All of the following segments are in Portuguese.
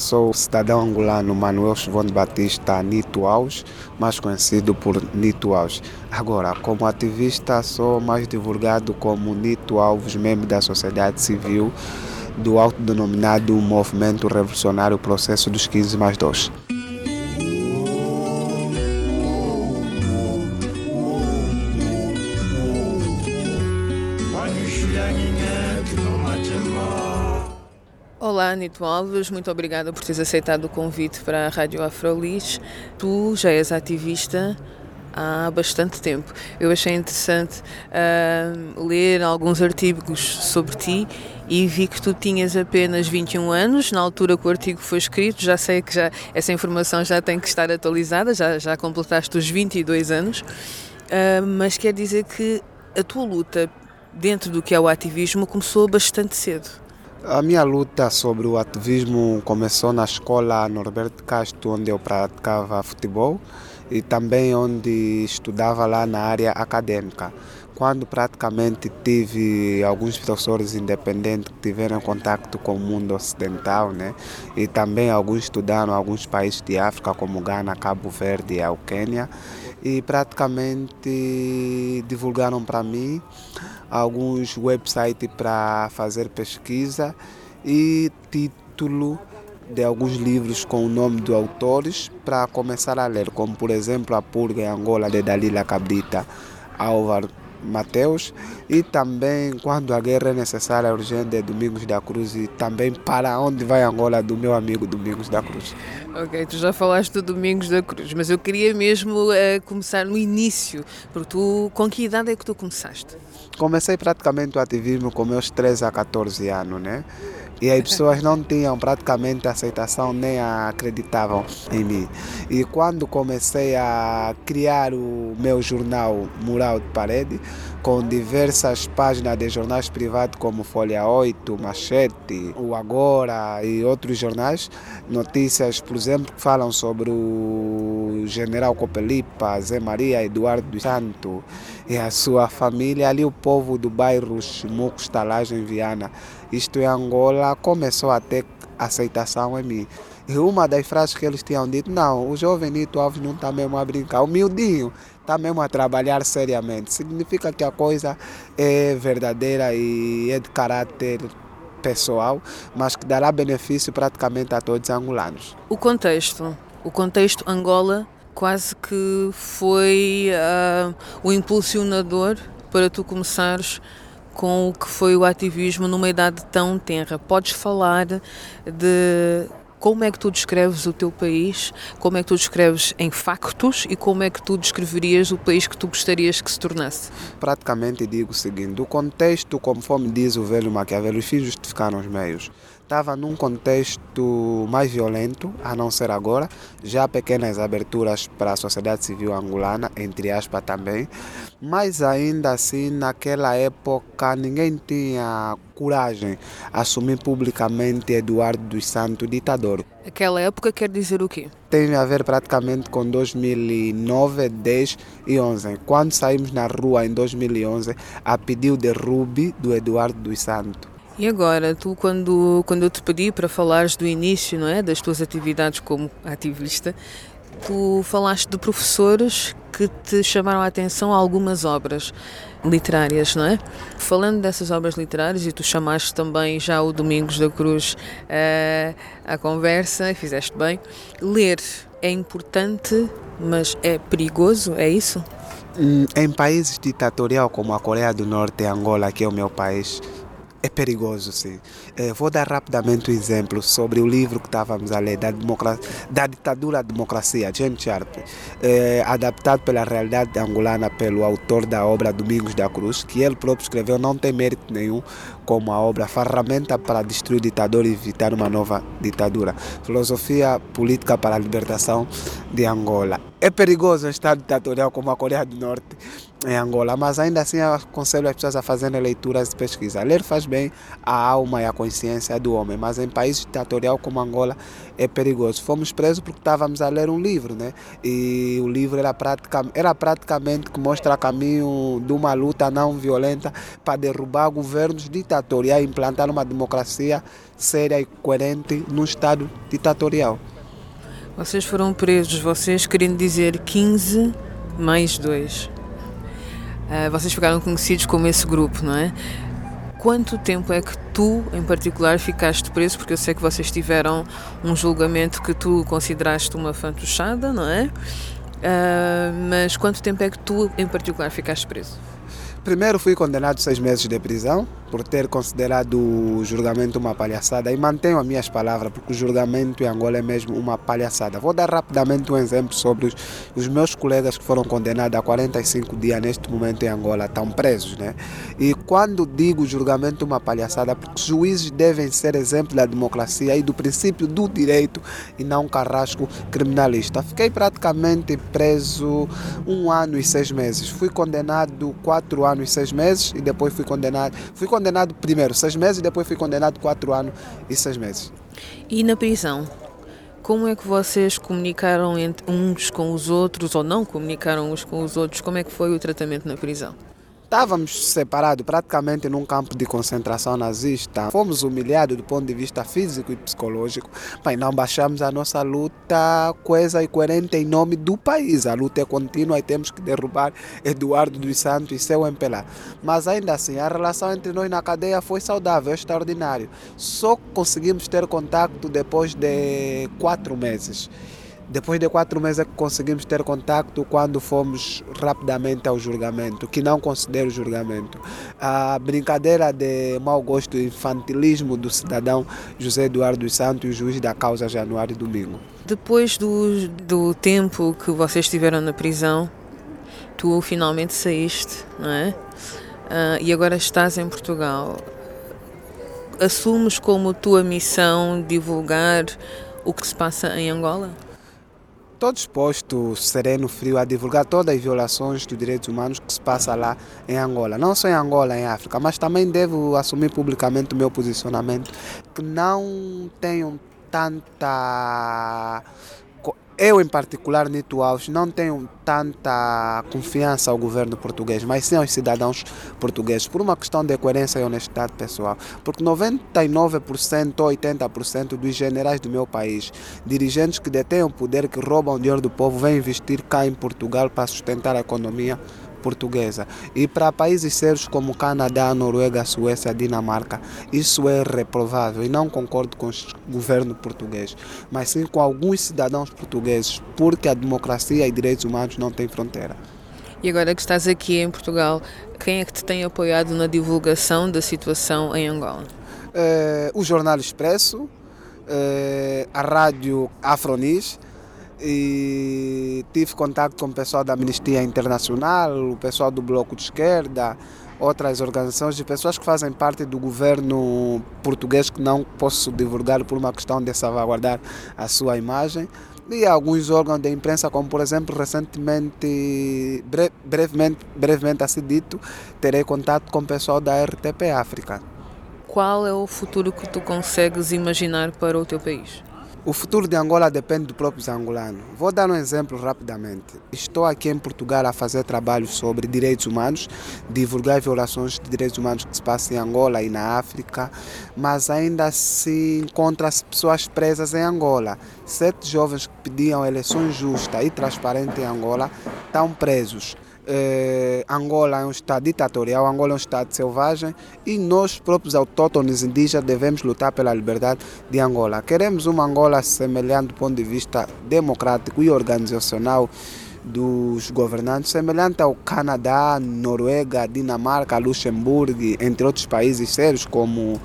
Sou cidadão angolano Manuel Chivone Batista Nito Alves, mais conhecido por Nito Alves. Agora, como ativista, sou mais divulgado como Nito Alves, membro da sociedade civil do autodenominado Movimento Revolucionário Processo dos 15 mais 2. Olá, Nito Alves, muito obrigada por teres aceitado o convite para a Rádio Afrolis. Tu já és ativista há bastante tempo. Eu achei interessante uh, ler alguns artigos sobre ti e vi que tu tinhas apenas 21 anos na altura que o artigo foi escrito. Já sei que já, essa informação já tem que estar atualizada, já, já completaste os 22 anos, uh, mas quer dizer que a tua luta dentro do que é o ativismo começou bastante cedo. A minha luta sobre o ativismo começou na escola Norberto Castro, onde eu praticava futebol e também onde estudava lá na área acadêmica. Quando praticamente tive alguns professores independentes que tiveram contato com o mundo ocidental, né? E também alguns estudaram alguns países de África, como Ghana, Cabo Verde e o Quênia, e praticamente divulgaram para mim alguns websites para fazer pesquisa e título de alguns livros com o nome dos autores para começar a ler, como por exemplo A Purga em Angola de Dalila Cabrita, Álvaro Mateus e também Quando a Guerra é Necessária, urgente de Domingos da Cruz e também Para Onde Vai Angola do meu amigo Domingos da Cruz. Ok, tu já falaste do Domingos da Cruz, mas eu queria mesmo uh, começar no início, porque tu, com que idade é que tu começaste? Comecei praticamente o ativismo com meus 13 a 14 anos, né? E as pessoas não tinham praticamente aceitação nem acreditavam em mim. E quando comecei a criar o meu jornal Mural de Parede, com diversas páginas de jornais privados como Folha 8, Machete, o Agora e outros jornais, notícias, por exemplo, que falam sobre o general Copelipa, Zé Maria Eduardo dos Santos e a sua família, ali o povo do bairro Chimuco, Estalagem Viana, isto em Angola, começou a ter aceitação em mim. E uma das frases que eles tinham dito, não, o jovem Nito Alves não está mesmo a brincar, humildinho, está mesmo a trabalhar seriamente. Significa que a coisa é verdadeira e é de caráter pessoal, mas que dará benefício praticamente a todos os angolanos. O contexto, o contexto Angola quase que foi uh, o impulsionador para tu começares com o que foi o ativismo numa idade tão tenra. Podes falar de como é que tu descreves o teu país, como é que tu descreves em factos? E como é que tu descreverias o país que tu gostarias que se tornasse? Praticamente digo o seguinte: o contexto, conforme diz o velho Maquiavel, os fins justificaram os meios estava num contexto mais violento, a não ser agora, já pequenas aberturas para a sociedade civil angolana, entre aspas também, mas ainda assim naquela época ninguém tinha coragem a assumir publicamente Eduardo dos Santos ditador. Aquela época quer dizer o quê? Tem a ver praticamente com 2009, 10 e 11. Quando saímos na rua em 2011 a pedir o derrube do Eduardo dos Santos. E agora, tu quando, quando eu te pedi para falares do início não é, das tuas atividades como ativista, tu falaste de professores que te chamaram a atenção a algumas obras literárias, não é? Falando dessas obras literárias, e tu chamaste também já o Domingos da Cruz uh, à conversa, e fizeste bem, ler é importante, mas é perigoso, é isso? Hum, em países ditatorial como a Coreia do Norte e Angola, que é o meu país, é perigoso, sim. Eh, vou dar rapidamente um exemplo sobre o livro que estávamos a ler, da, da ditadura à democracia, James Sharp, eh, adaptado pela realidade angolana pelo autor da obra Domingos da Cruz, que ele próprio escreveu, não tem mérito nenhum, como a obra Ferramenta para destruir o ditador e evitar uma nova ditadura. Filosofia política para a libertação de Angola. É perigoso um Estado ditatorial como a Coreia do Norte em Angola, mas ainda assim aconselho as pessoas a fazerem leituras e pesquisa. Ler faz bem à alma e à consciência do homem, mas em países ditatorial como Angola é perigoso. Fomos presos porque estávamos a ler um livro, né? E o livro era, pratica, era praticamente que mostra caminho de uma luta não violenta para derrubar governos ditatoriais e implantar uma democracia séria e coerente num Estado ditatorial. Vocês foram presos, vocês querendo dizer 15 mais 2. Uh, vocês ficaram conhecidos como esse grupo, não é? Quanto tempo é que tu, em particular, ficaste preso? Porque eu sei que vocês tiveram um julgamento que tu consideraste uma fantochada, não é? Uh, mas quanto tempo é que tu, em particular, ficaste preso? Primeiro fui condenado a seis meses de prisão por ter considerado o julgamento uma palhaçada e mantenho as minhas palavras porque o julgamento em Angola é mesmo uma palhaçada. Vou dar rapidamente um exemplo sobre os, os meus colegas que foram condenados a 45 dias neste momento em Angola, estão presos. Né? E quando digo julgamento uma palhaçada, porque juízes devem ser exemplo da democracia e do princípio do direito e não um carrasco criminalista. Fiquei praticamente preso um ano e seis meses. Fui condenado quatro anos e seis meses e depois fui condenado. Fui condenado primeiro seis meses e depois fui condenado quatro anos e seis meses. E na prisão? Como é que vocês comunicaram uns com os outros ou não comunicaram uns com os outros? Como é que foi o tratamento na prisão? Estávamos separados praticamente num campo de concentração nazista. Fomos humilhados do ponto de vista físico e psicológico, mas não baixamos a nossa luta coesa e coerente em nome do país. A luta é contínua e temos que derrubar Eduardo dos Santos e seu MPLA. Mas ainda assim, a relação entre nós na cadeia foi saudável, extraordinário. Só conseguimos ter contato depois de quatro meses. Depois de quatro meses é que conseguimos ter contato quando fomos rapidamente ao julgamento, que não considero julgamento. A brincadeira de mau gosto e infantilismo do cidadão José Eduardo Santos, o juiz da causa Januário Domingo. Depois do, do tempo que vocês estiveram na prisão, tu finalmente saíste, não é? Uh, e agora estás em Portugal. Assumes como tua missão divulgar o que se passa em Angola? Estou disposto, sereno, frio, a divulgar todas as violações dos direitos humanos que se passa lá em Angola. Não só em Angola, em África, mas também devo assumir publicamente o meu posicionamento que não tenho tanta eu, em particular, Nito Alves, não tenho tanta confiança ao governo português, mas sim aos cidadãos portugueses, por uma questão de coerência e honestidade pessoal. Porque 99% ou 80% dos generais do meu país, dirigentes que detêm o poder, que roubam o dinheiro do povo, vêm investir cá em Portugal para sustentar a economia portuguesa. E para países sérios como Canadá, Noruega, Suécia, Dinamarca, isso é reprovável e não concordo com o governo português, mas sim com alguns cidadãos portugueses, porque a democracia e direitos humanos não têm fronteira. E agora que estás aqui em Portugal, quem é que te tem apoiado na divulgação da situação em Angola? É, o Jornal Expresso, é, a rádio Afronis, e tive contato com o pessoal da Amnistia Internacional, o pessoal do Bloco de Esquerda, outras organizações de pessoas que fazem parte do governo português que não posso divulgar por uma questão de salvaguardar a sua imagem e alguns órgãos de imprensa, como por exemplo recentemente, brevemente, brevemente assim dito, terei contato com o pessoal da RTP África. Qual é o futuro que tu consegues imaginar para o teu país? O futuro de Angola depende do próprio angolano. Vou dar um exemplo rapidamente. Estou aqui em Portugal a fazer trabalho sobre direitos humanos, divulgar violações de direitos humanos que se passam em Angola e na África, mas ainda se encontram pessoas presas em Angola. Sete jovens que pediam eleições justas e transparentes em Angola estão presos eh, Angola é um Estado ditatorial, Angola é um Estado selvagem e nós próprios autóctones indígenas devemos lutar pela liberdade de Angola. Queremos uma Angola semelhante do ponto de vista democrático e organizacional dos governantes, semelhante ao Canadá, Noruega, Dinamarca, Luxemburgo, entre outros países sérios como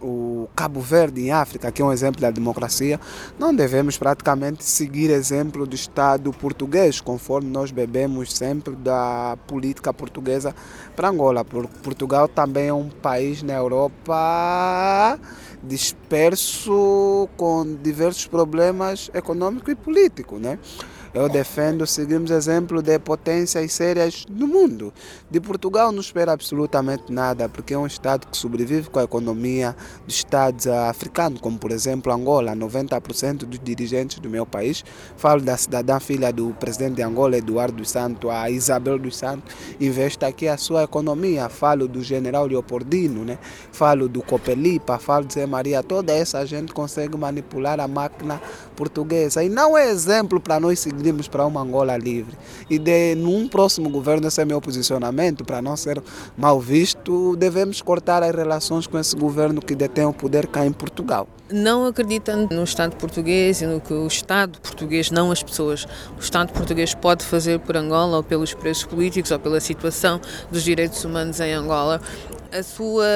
o Cabo Verde em África, que é um exemplo da democracia, não devemos praticamente seguir exemplo do Estado português, conforme nós bebemos sempre da política portuguesa para Angola. Portugal também é um país na Europa disperso com diversos problemas econômicos e políticos, né? Eu defendo, seguimos exemplo de potências sérias no mundo. De Portugal não espera absolutamente nada, porque é um Estado que sobrevive com a economia dos Estados africanos, como por exemplo Angola. 90% dos dirigentes do meu país, falo da cidadã filha do presidente de Angola, Eduardo dos Santos, a Isabel dos Santos, investe aqui a sua economia. Falo do general Leopoldino, né? falo do Copelipa, falo de Zé Maria. Toda essa gente consegue manipular a máquina portuguesa. E não é exemplo para nós seguir pedimos para uma Angola livre. E de, num próximo governo, esse é meu posicionamento, para não ser mal visto, devemos cortar as relações com esse governo que detém o poder cá em Portugal. Não acreditando no Estado português e no que o Estado português, não as pessoas, o Estado português pode fazer por Angola ou pelos preços políticos ou pela situação dos direitos humanos em Angola, a sua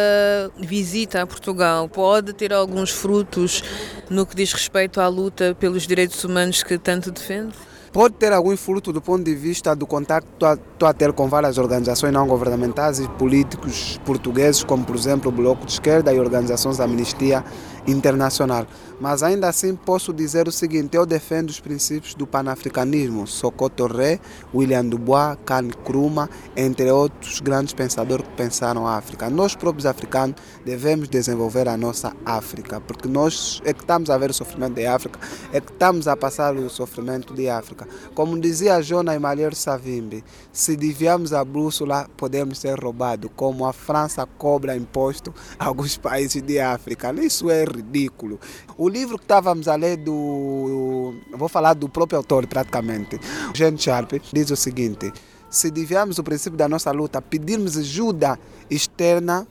visita a Portugal pode ter alguns frutos no que diz respeito à luta pelos direitos humanos que tanto defende? Pode ter algum fruto do ponto de vista do contato estou a ter com várias organizações não governamentais e políticos portugueses, como por exemplo o Bloco de Esquerda e organizações da Amnistia Internacional. Mas ainda assim posso dizer o seguinte: eu defendo os princípios do panafricanismo, Sokoto Ré, William Dubois, Khan Krumah, entre outros grandes pensadores que pensaram a África. Nós próprios africanos devemos desenvolver a nossa África, porque nós é que estamos a ver o sofrimento da África, é que estamos a passar o sofrimento de África. Como dizia Jona Malheiro Savimbi, se desviarmos a bússola, podemos ser roubados, como a França cobra imposto a alguns países de África. Isso é ridículo. O livro que estávamos a ler do. Vou falar do próprio autor, praticamente. Jean Sharp diz o seguinte: se desviarmos o princípio da nossa luta, pedirmos ajuda externa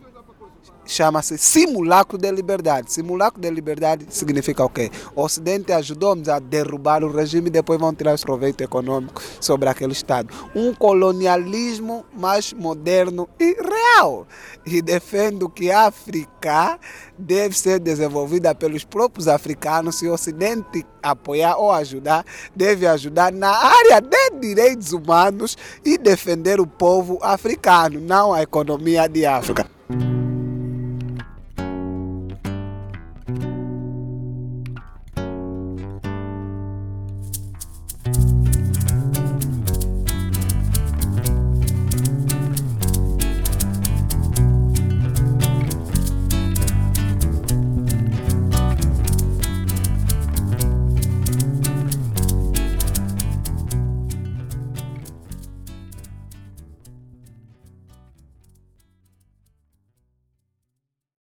chama-se simulacro de liberdade. Simulacro de liberdade significa o quê? O Ocidente ajudou-nos a derrubar o regime e depois vão tirar esse proveito econômico sobre aquele Estado. Um colonialismo mais moderno e real. E defendo que a África deve ser desenvolvida pelos próprios africanos. Se o Ocidente apoiar ou ajudar, deve ajudar na área de direitos humanos e defender o povo africano, não a economia de África.